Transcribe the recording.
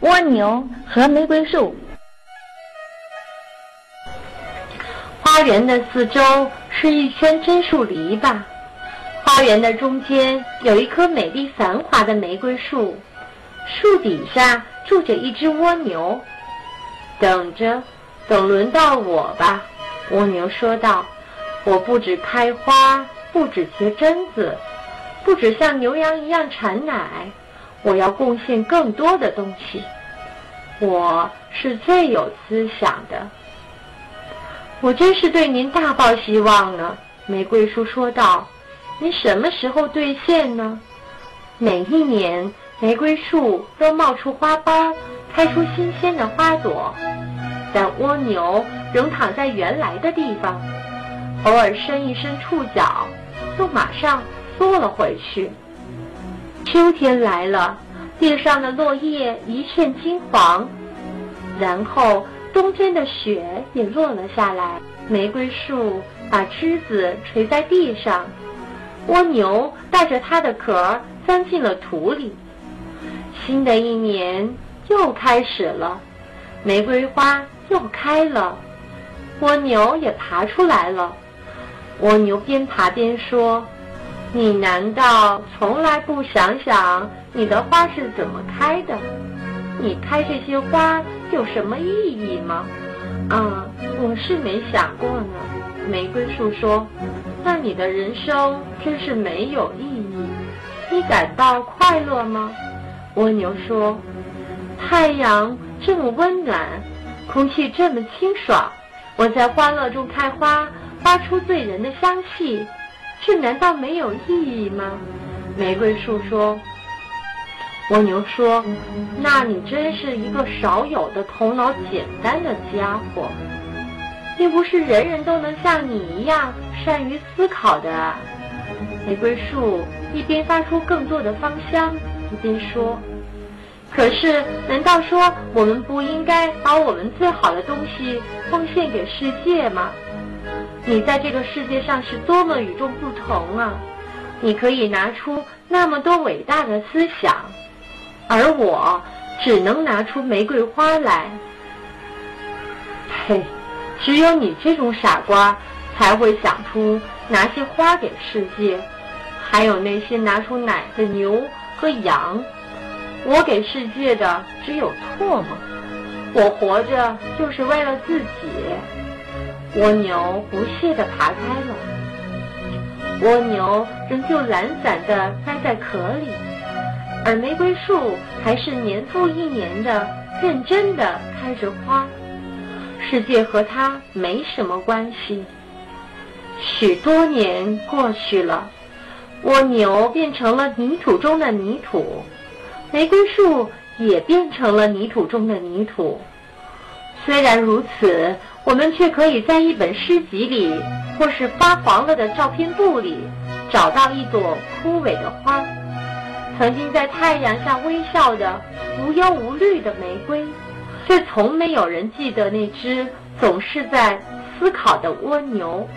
蜗牛和玫瑰树。花园的四周是一圈榛树篱笆，花园的中间有一棵美丽繁华的玫瑰树，树底下住着一只蜗牛。等着，等轮到我吧，蜗牛说道。我不止开花，不止结榛子，不止像牛羊一样产奶。我要贡献更多的东西，我是最有思想的。我真是对您大抱希望呢，玫瑰树说道。您什么时候兑现呢？每一年，玫瑰树都冒出花苞，开出新鲜的花朵，但蜗牛仍躺在原来的地方，偶尔伸一伸触角，又马上缩了回去。秋天来了，地上的落叶一片金黄，然后冬天的雪也落了下来。玫瑰树把枝子垂在地上，蜗牛带着它的壳钻进了土里。新的一年又开始了，玫瑰花又开了，蜗牛也爬出来了。蜗牛边爬边说。你难道从来不想想你的花是怎么开的？你开这些花有什么意义吗？啊，我是没想过呢。玫瑰树说：“那你的人生真是没有意义。你感到快乐吗？”蜗牛说：“太阳这么温暖，空气这么清爽，我在欢乐中开花，发出醉人的香气。”这难道没有意义吗？玫瑰树说。蜗牛说：“那你真是一个少有的头脑简单的家伙，并不是人人都能像你一样善于思考的。”玫瑰树一边发出更多的芳香，一边说：“可是，难道说我们不应该把我们最好的东西奉献给世界吗？”你在这个世界上是多么与众不同啊！你可以拿出那么多伟大的思想，而我只能拿出玫瑰花来。嘿！只有你这种傻瓜才会想出拿些花给世界，还有那些拿出奶的牛和羊。我给世界的只有唾沫。我活着就是为了自己。蜗牛不屑地爬开了，蜗牛仍旧懒散地待在壳里，而玫瑰树还是年复一年的认真地开着花。世界和它没什么关系。许多年过去了，蜗牛变成了泥土中的泥土，玫瑰树也变成了泥土中的泥土。虽然如此。我们却可以在一本诗集里，或是发黄了的照片簿里，找到一朵枯萎的花，曾经在太阳下微笑的无忧无虑的玫瑰，却从没有人记得那只总是在思考的蜗牛。